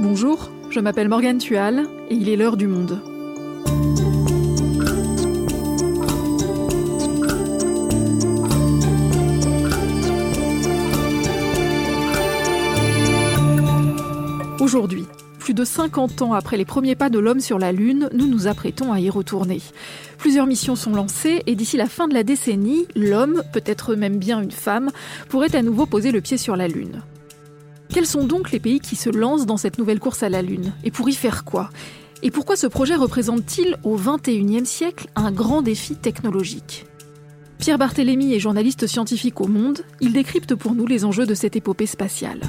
Bonjour, je m'appelle Morgane Tual et il est l'heure du monde. Aujourd'hui, plus de 50 ans après les premiers pas de l'homme sur la Lune, nous nous apprêtons à y retourner. Plusieurs missions sont lancées et d'ici la fin de la décennie, l'homme, peut-être même bien une femme, pourrait à nouveau poser le pied sur la Lune. Quels sont donc les pays qui se lancent dans cette nouvelle course à la Lune Et pour y faire quoi Et pourquoi ce projet représente-t-il au XXIe siècle un grand défi technologique Pierre Barthélémy est journaliste scientifique au Monde, il décrypte pour nous les enjeux de cette épopée spatiale.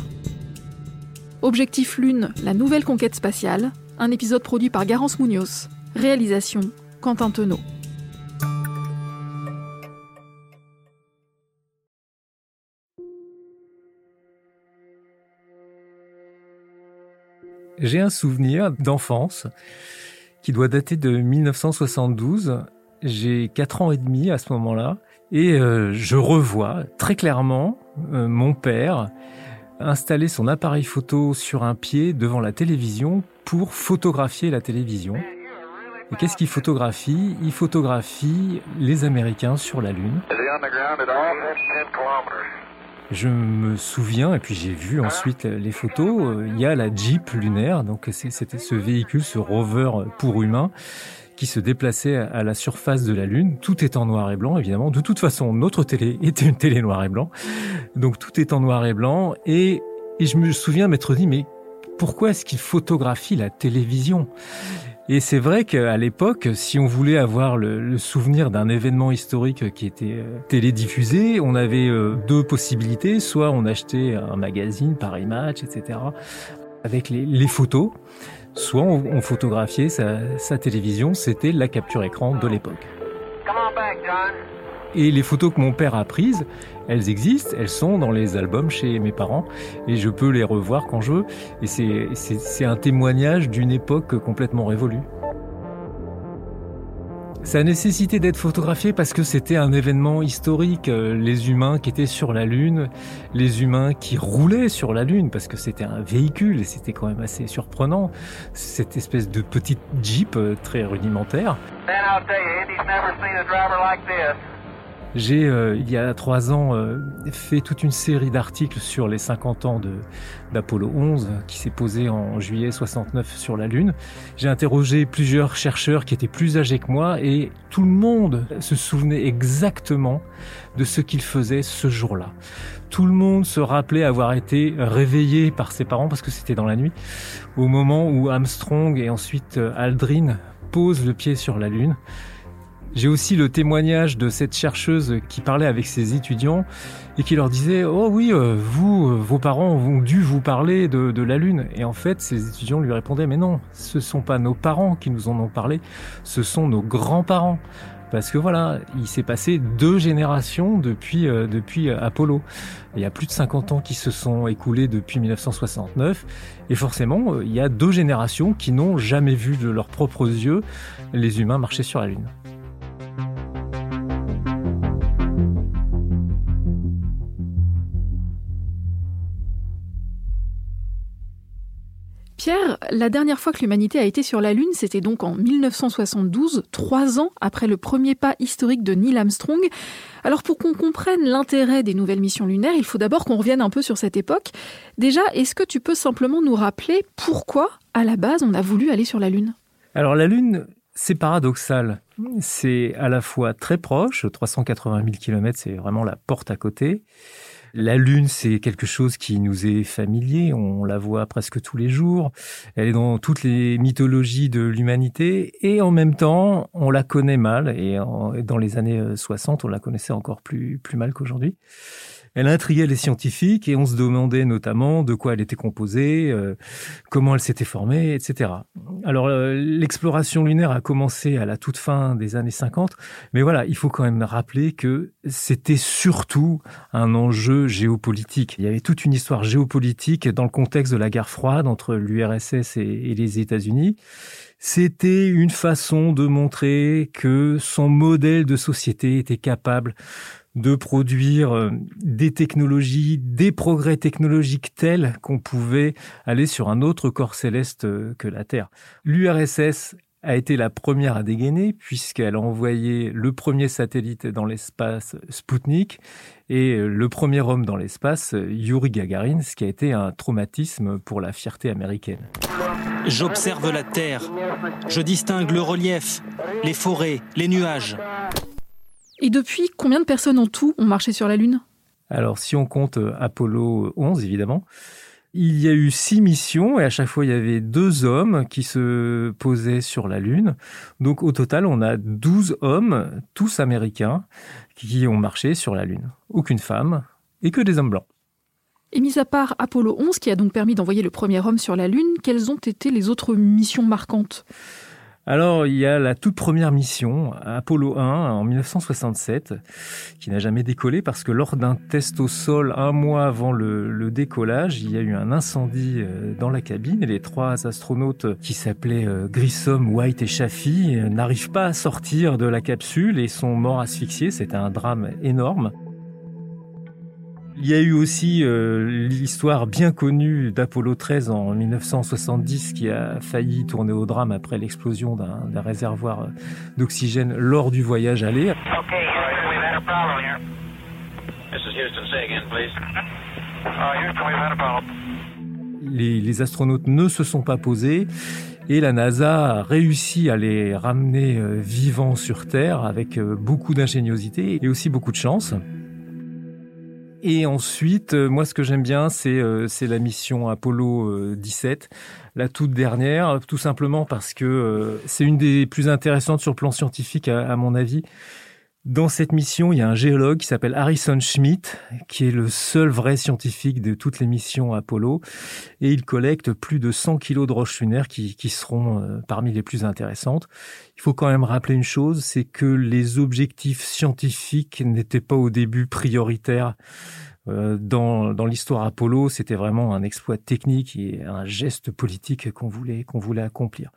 Objectif Lune, la nouvelle conquête spatiale, un épisode produit par Garance Munoz. Réalisation Quentin Tenot. J'ai un souvenir d'enfance qui doit dater de 1972. J'ai 4 ans et demi à ce moment-là et euh, je revois très clairement euh, mon père installer son appareil photo sur un pied devant la télévision pour photographier la télévision. Et qu'est-ce qu'il photographie? Il photographie les Américains sur la Lune. Je me souviens, et puis j'ai vu ensuite les photos, il y a la Jeep lunaire, donc c'était ce véhicule, ce rover pour humains, qui se déplaçait à la surface de la Lune. Tout est en noir et blanc, évidemment. De toute façon, notre télé était une télé noir et blanc. Donc tout est en noir et blanc. Et, et je me souviens m'être dit, mais pourquoi est-ce qu'il photographie la télévision? Et c'est vrai qu'à l'époque, si on voulait avoir le, souvenir d'un événement historique qui était euh, télédiffusé, on avait euh, deux possibilités. Soit on achetait un magazine, Paris Match, etc., avec les, les photos soit on, photographiait sa, télévision, c'était la capture écran de l'époque. Et les photos que mon père a prises, elles existent, elles sont dans les albums chez mes parents et je peux les revoir quand je veux. Et c'est un témoignage d'une époque complètement révolue. Ça a nécessité d'être photographié parce que c'était un événement historique. Les humains qui étaient sur la Lune, les humains qui roulaient sur la Lune parce que c'était un véhicule et c'était quand même assez surprenant. Cette espèce de petite Jeep euh, très rudimentaire. J'ai, euh, il y a trois ans, euh, fait toute une série d'articles sur les 50 ans d'Apollo 11 qui s'est posé en juillet 69 sur la Lune. J'ai interrogé plusieurs chercheurs qui étaient plus âgés que moi et tout le monde se souvenait exactement de ce qu'il faisait ce jour-là. Tout le monde se rappelait avoir été réveillé par ses parents parce que c'était dans la nuit, au moment où Armstrong et ensuite euh, Aldrin posent le pied sur la Lune. J'ai aussi le témoignage de cette chercheuse qui parlait avec ses étudiants et qui leur disait Oh oui, euh, vous, euh, vos parents ont dû vous parler de, la Lune. Et en fait, ces étudiants lui répondaient Mais non, ce sont pas nos parents qui nous en ont parlé, ce sont nos grands-parents. Parce que voilà, il s'est passé deux générations depuis, euh, depuis Apollo. Il y a plus de 50 ans qui se sont écoulés depuis 1969. Et forcément, il y a deux générations qui n'ont jamais vu de leurs propres yeux les humains marcher sur la Lune. Pierre, la dernière fois que l'humanité a été sur la Lune, c'était donc en 1972, trois ans après le premier pas historique de Neil Armstrong. Alors pour qu'on comprenne l'intérêt des nouvelles missions lunaires, il faut d'abord qu'on revienne un peu sur cette époque. Déjà, est-ce que tu peux simplement nous rappeler pourquoi, à la base, on a voulu aller sur la Lune? Alors la Lune, c'est paradoxal. C'est à la fois très proche, 380 000 km, c'est vraiment la porte à côté. La Lune, c'est quelque chose qui nous est familier, on la voit presque tous les jours, elle est dans toutes les mythologies de l'humanité, et en même temps, on la connaît mal, et dans les années 60, on la connaissait encore plus, plus mal qu'aujourd'hui. Elle intriguait les scientifiques et on se demandait notamment de quoi elle était composée, euh, comment elle s'était formée, etc. Alors euh, l'exploration lunaire a commencé à la toute fin des années 50, mais voilà, il faut quand même rappeler que c'était surtout un enjeu géopolitique. Il y avait toute une histoire géopolitique dans le contexte de la guerre froide entre l'URSS et, et les États-Unis. C'était une façon de montrer que son modèle de société était capable de produire euh, des technologies, des progrès technologiques tels qu'on pouvait aller sur un autre corps céleste euh, que la Terre. L'URSS a été la première à dégainer puisqu'elle a envoyé le premier satellite dans l'espace Sputnik et le premier homme dans l'espace Yuri Gagarin, ce qui a été un traumatisme pour la fierté américaine. J'observe la Terre, je distingue le relief, les forêts, les nuages. Et depuis, combien de personnes en tout ont marché sur la Lune? Alors si on compte Apollo 11 évidemment, il y a eu six missions et à chaque fois il y avait deux hommes qui se posaient sur la Lune. Donc au total, on a 12 hommes, tous américains, qui ont marché sur la Lune. Aucune femme et que des hommes blancs. Et mis à part Apollo 11, qui a donc permis d'envoyer le premier homme sur la Lune, quelles ont été les autres missions marquantes? Alors, il y a la toute première mission, Apollo 1, en 1967, qui n'a jamais décollé parce que lors d'un test au sol, un mois avant le, décollage, il y a eu un incendie euh, dans la cabine et les trois astronautes qui s'appelaient euh, Grissom, White et Chaffee euh, n'arrivent pas à sortir de la capsule et sont morts asphyxiés. C'était un drame énorme. Il y a eu aussi euh, l'histoire bien connue d'Apollo 13 en 1970 qui a failli tourner au drame après l'explosion d'un réservoir d'oxygène lors du voyage aller. Les, les astronautes ne se sont pas posés et la NASA a réussi à les ramener euh, vivants sur Terre avec euh, beaucoup d'ingéniosité et aussi beaucoup de chance. Et ensuite, euh, moi, ce que j'aime bien, c'est euh, la mission Apollo 17, euh, la toute dernière, tout simplement parce que c'est une des plus intéressantes sur le plan scientifique, à mon avis. Dans cette mission, il y a un géologue qui s'appelle Harrison Schmitt, qui est le seul vrai scientifique de toutes les missions Apollo, et il collecte plus de 100 kilos de roches lunaires qui, seront euh, parmi les plus intéressantes. Il faut quand même rappeler une chose, c'est que les objectifs scientifiques n'étaient pas au début prioritaires dans, dans l'histoire Apollo, c'était vraiment un exploit technique et un geste politique qu'on voulait, qu'on voulait accomplir.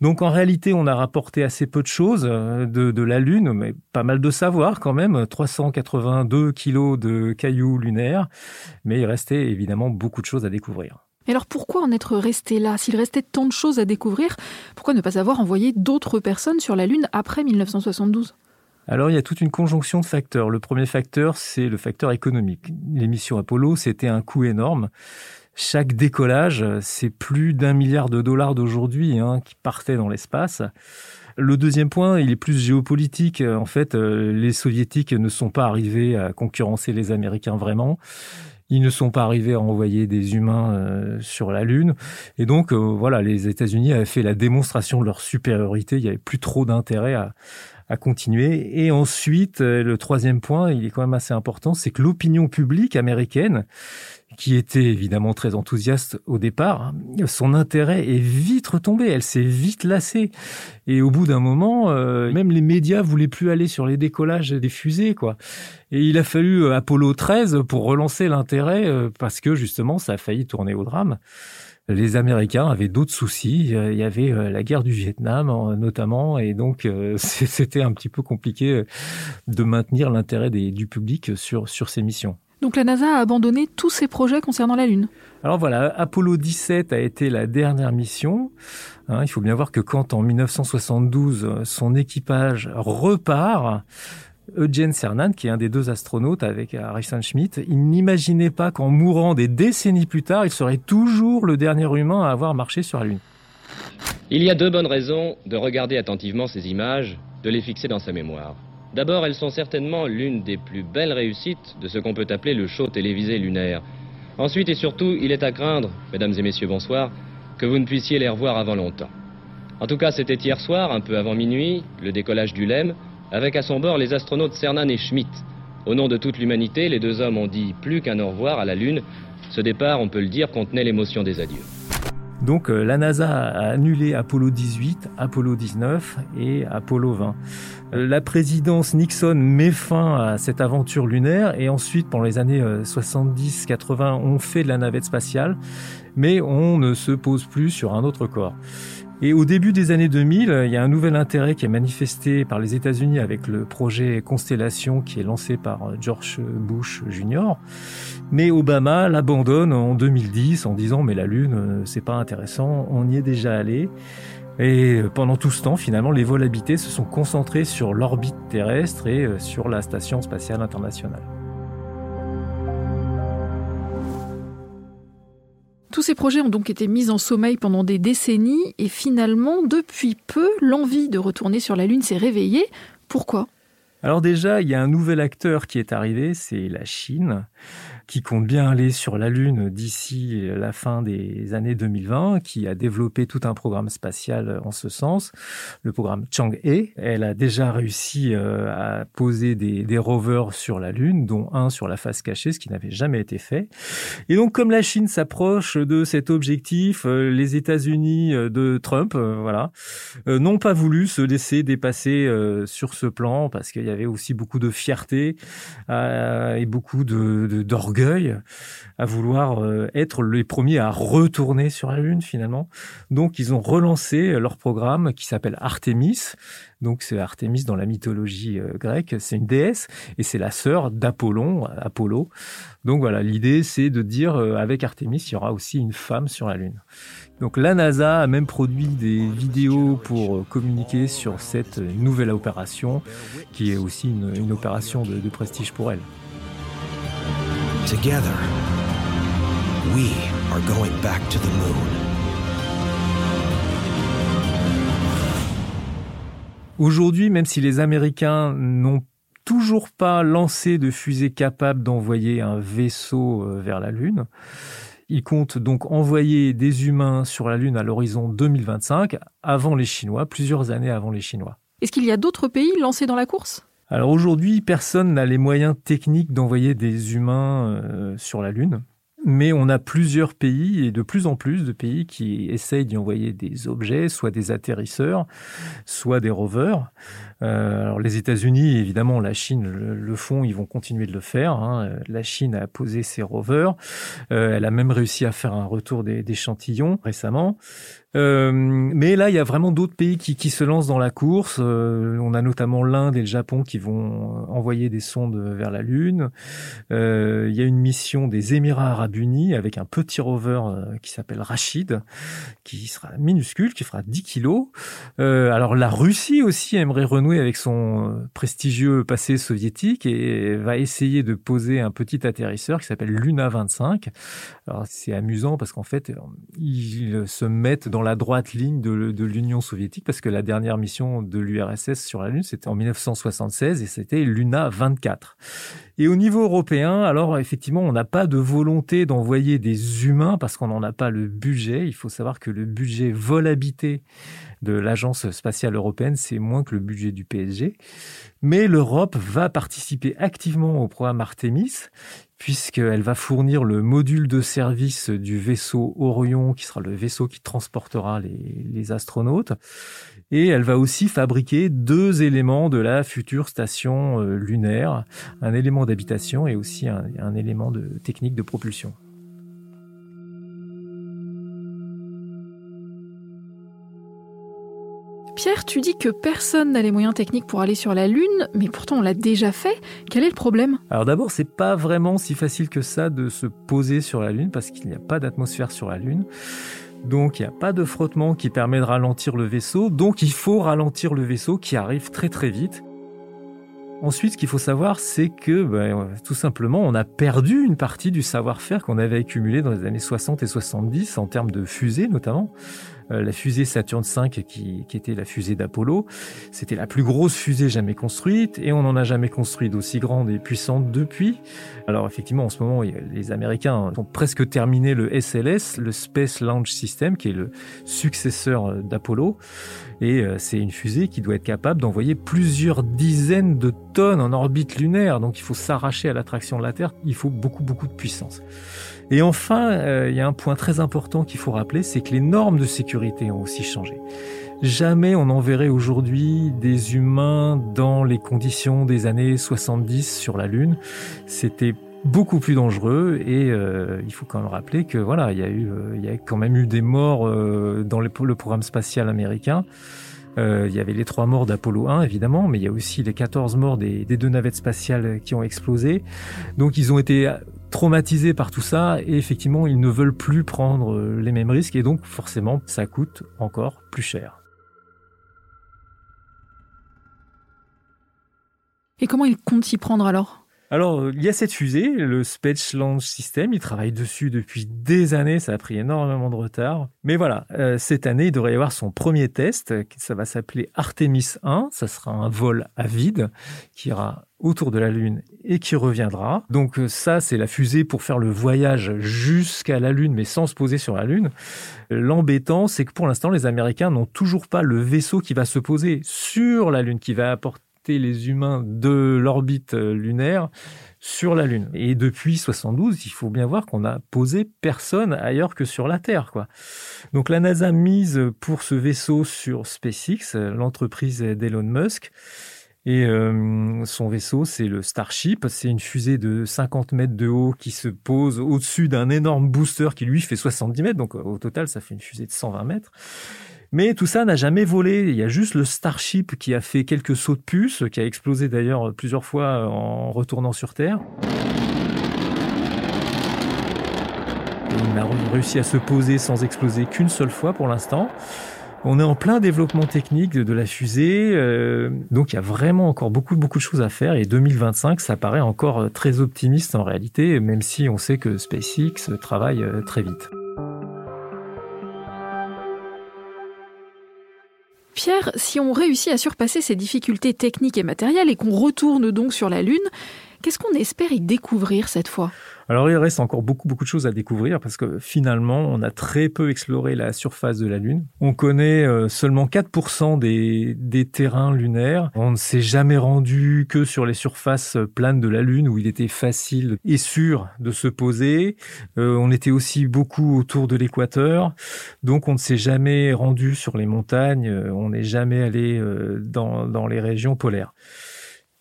Donc en réalité, on a rapporté assez peu de choses euh, de, de la Lune, mais pas mal de savoir quand même. 382 kilos de cailloux lunaires, mais il restait évidemment beaucoup de choses à découvrir. Mais alors pourquoi en être resté là? S'il restait tant de choses à découvrir, pourquoi ne pas avoir envoyé d'autres personnes sur la Lune après 1972 alors il y a toute une conjonction de facteurs. Le premier facteur, c'est le facteur économique. L'émission Apollo, c'était un coût énorme. Chaque décollage, c'est plus d'un milliard de dollars d'aujourd'hui hein, qui partaient dans l'espace. Le deuxième point, il est plus géopolitique. En fait, euh, les soviétiques ne sont pas arrivés à concurrencer les Américains vraiment. Ils ne sont pas arrivés à envoyer des humains euh, sur la Lune. Et donc, euh, voilà, les États-Unis avaient fait la démonstration de leur supériorité. Il n'y avait plus trop d'intérêt à, à continuer. Et ensuite, le troisième point, il est quand même assez important, c'est que l'opinion publique américaine qui était évidemment très enthousiaste au départ, son intérêt est vite retombé, elle s'est vite lassée. Et au bout d'un moment, euh, même les médias voulaient plus aller sur les décollages des fusées, quoi. Et il a fallu euh, Apollo 13 pour relancer l'intérêt, euh, parce que justement, ça a failli tourner au drame. Les Américains avaient d'autres soucis. Il y avait la guerre du Vietnam, notamment, et donc c'était un petit peu compliqué de maintenir l'intérêt du public sur sur ces missions. Donc la NASA a abandonné tous ses projets concernant la Lune. Alors voilà, Apollo 17 a été la dernière mission. Hein, il faut bien voir que quand en 1972 son équipage repart, Eugene Cernan, qui est un des deux astronautes avec Harrison Schmitt, il n'imaginait pas qu'en mourant des décennies plus tard, il serait toujours le dernier humain à avoir marché sur la Lune. Il y a deux bonnes raisons de regarder attentivement ces images, de les fixer dans sa mémoire. D'abord, elles sont certainement l'une des plus belles réussites de ce qu'on peut appeler le show télévisé lunaire. Ensuite et surtout, il est à craindre, mesdames et messieurs, bonsoir, que vous ne puissiez les revoir avant longtemps. En tout cas, c'était hier soir, un peu avant minuit, le décollage du LEM, avec à son bord les astronautes Cernan et Schmidt. Au nom de toute l'humanité, les deux hommes ont dit plus qu'un au revoir à la Lune. Ce départ, on peut le dire, contenait l'émotion des adieux. Donc euh, la NASA a annulé Apollo 18, Apollo 19 et Apollo 20. Euh, la présidence Nixon met fin à cette aventure lunaire et ensuite, pendant les années 70-80, euh, on fait de la navette spatiale, mais on ne se pose plus sur un autre corps. Et au début des années 2000, il y a un nouvel intérêt qui est manifesté par les États-Unis avec le projet Constellation qui est lancé par George Bush Jr. Mais Obama l'abandonne en 2010 en disant mais la Lune, c'est pas intéressant, on y est déjà allé. Et pendant tout ce temps, finalement, les vols habités se sont concentrés sur l'orbite terrestre et euh, sur la Station spatiale internationale. Tous ces projets ont donc été mis en sommeil pendant des décennies et finalement, depuis peu, l'envie de retourner sur la Lune s'est réveillée. Pourquoi? Alors déjà, il y a un nouvel acteur qui est arrivé, c'est la Chine qui compte bien aller sur la Lune d'ici la fin des années 2020, qui a développé tout un programme spatial en ce sens, le programme Chang'e. Elle a déjà réussi euh, à poser des, rovers sur la Lune, dont un sur la face cachée, ce qui n'avait jamais été fait. Et donc, comme la Chine s'approche de cet objectif, euh, les États-Unis euh, de Trump, voilà, n'ont pas voulu se laisser dépasser sur ce plan parce qu'il y avait aussi beaucoup de fierté et beaucoup de d'orgueil à vouloir euh, être les premiers à retourner sur la Lune finalement. Donc ils ont relancé leur programme qui s'appelle Artemis. Donc c'est Artemis dans la mythologie euh, grecque, c'est une déesse et c'est la sœur d'Apollon, Apollo. Donc voilà, l'idée c'est de dire euh, avec Artemis, il y aura aussi une femme sur la Lune. Donc la NASA a même produit des vidéos pour communiquer sur cette nouvelle opération, qui est aussi une, opération de prestige pour elle. Together, we are going back to the moon. Aujourd'hui, même si les Américains n'ont toujours pas lancé de fusée capable d'envoyer un vaisseau euh, vers la Lune, ils comptent donc envoyer des humains sur la Lune à l'horizon 2025, avant les Chinois, plusieurs années avant les Chinois. Est-ce qu'il y a d'autres pays lancés dans la course? Alors aujourd'hui, personne n'a les moyens techniques d'envoyer des humains euh, sur la Lune. Mais on a plusieurs pays et de plus en plus de pays qui essayent d'y envoyer des objets, soit des atterrisseurs, soit des rovers. Euh, alors les États-Unis, évidemment, la Chine le, font, ils vont continuer de le faire. Hein. La Chine a posé ses rovers. Euh, elle a même réussi à faire un retour d'échantillons récemment. Euh, mais là, il y a vraiment d'autres pays qui, se lancent dans la course. Euh, on a notamment l'Inde et le Japon qui vont envoyer des sondes vers la Lune. Euh, il y a une mission des Émirats arabes unis avec un petit rover euh, qui s'appelle Rachid, qui sera minuscule, qui fera 10 kilos. alors la Russie aussi aimerait renouer avec son prestigieux passé soviétique et va essayer de poser un petit atterrisseur qui s'appelle Luna 25. Alors c'est amusant parce qu'en fait, ils se mettent dans la droite ligne de, l'Union soviétique, parce que la dernière mission de l'URSS sur la Lune, c'était en 1976 et c'était Luna 24. Et au niveau européen, alors effectivement, on n'a pas de volonté d'envoyer des humains parce qu'on n'en a pas le budget. Il faut savoir que le budget vol habité de l'Agence spatiale européenne, c'est moins que le budget du PSG. Mais l'Europe va participer activement au programme Artemis puisqu'elle va fournir le module de service du vaisseau Orion, qui sera le vaisseau qui transportera les, astronautes. Et elle va aussi fabriquer deux éléments de la future station euh, lunaire, un élément d'habitation et aussi un élément de technique de propulsion. Pierre, tu dis que personne n'a les moyens techniques pour aller sur la Lune, mais pourtant on l'a déjà fait. Quel est le problème? Alors d'abord, c'est pas vraiment si facile que ça de se poser sur la Lune parce qu'il n'y a pas d'atmosphère sur la Lune. Donc il n'y a pas de frottement qui permet de ralentir le vaisseau, donc il faut ralentir le vaisseau qui arrive très très vite. Ensuite, ce qu'il faut savoir, c'est que ben, tout simplement, on a perdu une partie du savoir-faire qu'on avait accumulé dans les années 60 et 70 en termes de fusées notamment. Euh, la fusée Saturn V qui, était la fusée d'Apollo. C'était la plus grosse fusée jamais construite et on n'en a jamais construit d'aussi grande et puissante depuis. Alors effectivement, en ce moment, les Américains ont presque terminé le SLS, le Space Launch System, qui est le successeur euh, d'Apollo. Et euh, c'est une fusée qui doit être capable d'envoyer plusieurs dizaines de tonnes en orbite lunaire. Donc il faut s'arracher à l'attraction de la Terre. Il faut beaucoup, beaucoup de puissance. Et enfin, euh, il y a un point très important qu'il faut rappeler, c'est que les normes de sécurité ont aussi changé. Jamais on enverrait aujourd'hui des humains dans les conditions des années 70 sur la Lune. C'était beaucoup plus dangereux et euh, il faut quand même rappeler que voilà, il y a eu, euh, il y a quand même eu des morts euh, dans le, programme spatial américain. il y avait les trois morts d'Apollo 1 évidemment, mais il y a aussi les 14 morts des, deux navettes spatiales qui ont explosé. Donc ils ont été traumatisés par tout ça et effectivement ils ne veulent plus prendre les mêmes risques et donc forcément ça coûte encore plus cher. Et comment ils comptent s'y prendre alors? Alors, il y a cette fusée, le Space Launch System, il travaille dessus depuis des années, ça a pris énormément de retard. Mais voilà, euh, cette année, il devrait y avoir son premier test, ça va s'appeler Artemis 1, ça sera un vol à vide qui ira autour de la Lune et qui reviendra. Donc euh, ça, c'est la fusée pour faire le voyage jusqu'à la Lune, mais sans se poser sur la Lune. L'embêtant, c'est que pour l'instant, les Américains n'ont toujours pas le vaisseau qui va se poser sur la Lune, qui va apporter les humains de l'orbite euh, lunaire sur la Lune. Et depuis 72, il faut bien voir qu'on a posé personne ailleurs que sur la Terre, quoi. Donc la NASA mise pour ce vaisseau sur SpaceX, l'entreprise d'Elon Musk. Et euh, son vaisseau, c'est le Starship. C'est une fusée de 50 mètres de haut qui se pose au-dessus d'un énorme booster qui lui fait 70 mètres. Donc au total, ça fait une fusée de 120 mètres. Mais tout ça n'a jamais volé. Il y a juste le Starship qui a fait quelques sauts de puce, qui a explosé d'ailleurs plusieurs fois en retournant sur Terre. il n'a réussi à se poser sans exploser qu'une seule fois pour l'instant. On est en plein développement technique de la fusée, euh, donc il y a vraiment encore beaucoup beaucoup de choses à faire. Et 2025, ça paraît encore très optimiste en réalité, même si on sait que SpaceX travaille euh, très vite. Pierre, si on réussit à surpasser ces difficultés techniques et matérielles et qu'on retourne donc sur la Lune, qu'est-ce qu'on espère y découvrir cette fois? Alors il reste encore beaucoup beaucoup de choses à découvrir parce que finalement on a très peu exploré la surface de la Lune. On connaît euh, seulement 4% des, des terrains lunaires. On ne s'est jamais rendu que sur les surfaces planes de la Lune où il était facile et sûr de se poser. Euh, on était aussi beaucoup autour de l'équateur, donc on ne s'est jamais rendu sur les montagnes. On n'est jamais allé euh, dans, dans les régions polaires.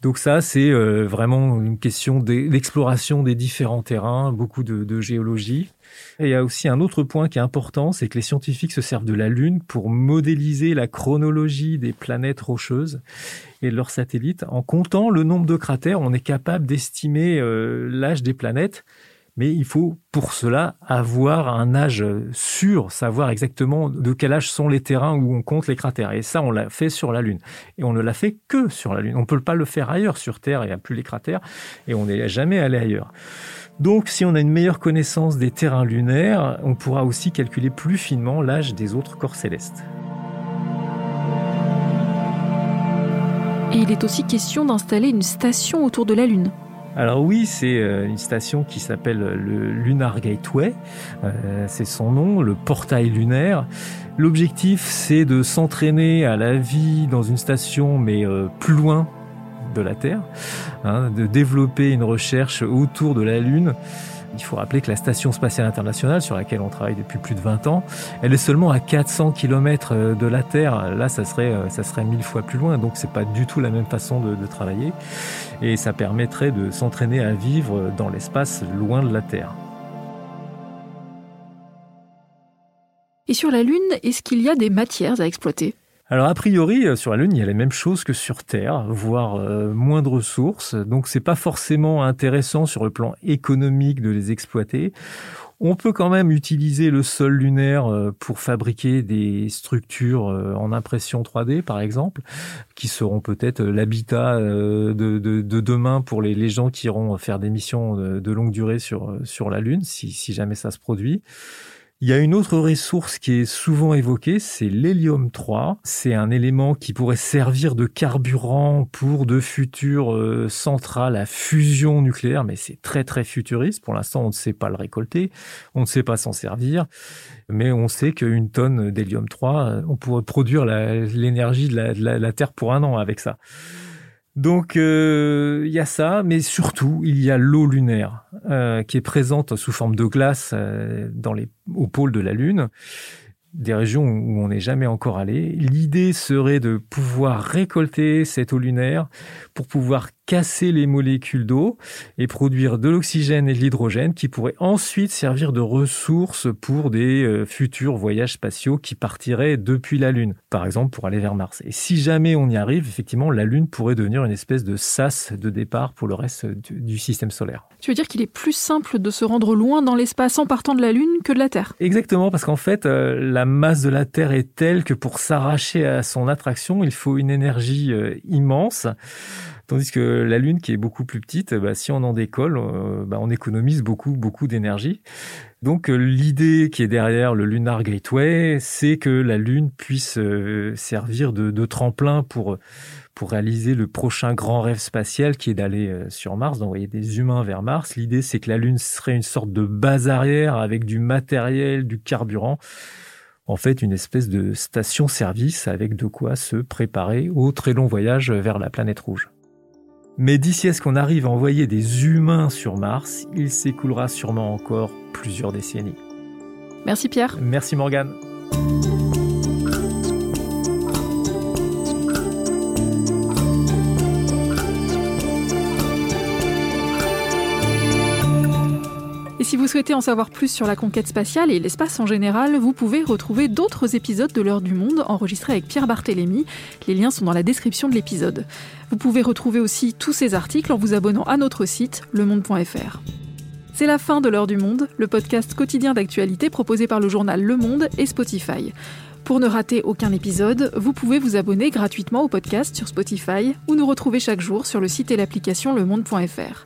Donc ça, c'est euh, vraiment une question d'exploration des différents terrains, beaucoup de, géologie. Il y a aussi un autre point qui est important, c'est que les scientifiques se servent de la Lune pour modéliser la chronologie des planètes rocheuses et de leurs satellites. En comptant le nombre de cratères, on est capable d'estimer euh, l'âge des planètes mais il faut pour cela avoir un âge sûr, savoir exactement de quel âge sont les terrains où on compte les cratères. Et ça, on l'a fait sur la Lune. Et on ne l'a fait que sur la Lune. On ne peut pas le faire ailleurs. Sur Terre, il n'y a plus les cratères et on n'est jamais allé ailleurs. Donc, si on a une meilleure connaissance des terrains lunaires, on pourra aussi calculer plus finement l'âge des autres corps célestes. Et il est aussi question d'installer une station autour de la Lune. Alors oui, c'est euh, une station qui s'appelle le Lunar Gateway, euh, c'est son nom, le portail lunaire. L'objectif, c'est de s'entraîner à la vie dans une station, mais euh, plus loin de la Terre, hein, de développer une recherche autour de la Lune. Il faut rappeler que la Station spatiale internationale, sur laquelle on travaille depuis plus de 20 ans, elle est seulement à 400 km euh, de la Terre. Là, ça serait, euh, ça serait mille fois plus loin. Donc, c'est pas du tout la même façon de, de travailler. Et ça permettrait de s'entraîner à vivre dans l'espace loin de la Terre. Et sur la Lune, est-ce qu'il y a des matières à exploiter? Alors a priori euh, sur la Lune il y a les mêmes choses que sur Terre, voire euh, moins de ressources. Donc c'est pas forcément intéressant sur le plan économique de les exploiter. On peut quand même utiliser le sol lunaire euh, pour fabriquer des structures en impression 3D, par exemple, qui seront peut-être l'habitat de, de, demain pour les, les, gens qui iront faire des missions de, longue durée sur, sur la Lune, si jamais ça se produit. Il y a une autre ressource qui est souvent évoquée, c'est l'hélium 3. C'est un élément qui pourrait servir de carburant pour de futures euh, centrales à fusion nucléaire, mais c'est très très futuriste. Pour l'instant, on ne sait pas le récolter, on ne sait pas s'en servir, mais on sait qu'une tonne d'hélium 3, euh, on pourrait produire l'énergie de, de la Terre pour un an avec ça. Donc euh, il y a ça, mais surtout il y a l'eau lunaire euh, qui est présente sous forme de glace euh, dans les au pôle de la Lune, des régions où on n'est jamais encore allé. L'idée serait de pouvoir récolter cette eau lunaire pour pouvoir casser les molécules d'eau et produire de l'oxygène et de l'hydrogène qui pourraient ensuite servir de ressources pour des euh, futurs voyages spatiaux qui partiraient depuis la Lune, par exemple pour aller vers Mars. Et si jamais on y arrive, effectivement, la Lune pourrait devenir une espèce de sas de départ pour le reste du, système solaire. Tu veux dire qu'il est plus simple de se rendre loin dans l'espace en partant de la Lune que de la Terre? Exactement, parce qu'en fait, euh, la masse de la Terre est telle que pour s'arracher à son attraction, il faut une énergie euh, immense. Tandis que la Lune, qui est beaucoup plus petite, bah, si on en décolle, euh, bah, on économise beaucoup, beaucoup d'énergie. Donc euh, l'idée qui est derrière le Lunar Gateway, c'est que la Lune puisse euh, servir de, tremplin pour pour réaliser le prochain grand rêve spatial qui est d'aller sur Mars, d'envoyer des humains vers Mars. L'idée, c'est que la Lune serait une sorte de base arrière avec du matériel, du carburant. En fait, une espèce de station-service avec de quoi se préparer au très long voyage vers la planète rouge. Mais d'ici à ce qu'on arrive à envoyer des humains sur Mars, il s'écoulera sûrement encore plusieurs décennies. Merci Pierre. Merci Morgane. Si vous souhaitez en savoir plus sur la conquête spatiale et l'espace en général, vous pouvez retrouver d'autres épisodes de l'heure du monde enregistrés avec Pierre Barthélémy. Les liens sont dans la description de l'épisode. Vous pouvez retrouver aussi tous ces articles en vous abonnant à notre site lemonde.fr. C'est la fin de l'heure du monde, le podcast quotidien d'actualité proposé par le journal Le Monde et Spotify. Pour ne rater aucun épisode, vous pouvez vous abonner gratuitement au podcast sur Spotify ou nous retrouver chaque jour sur le site et l'application lemonde.fr.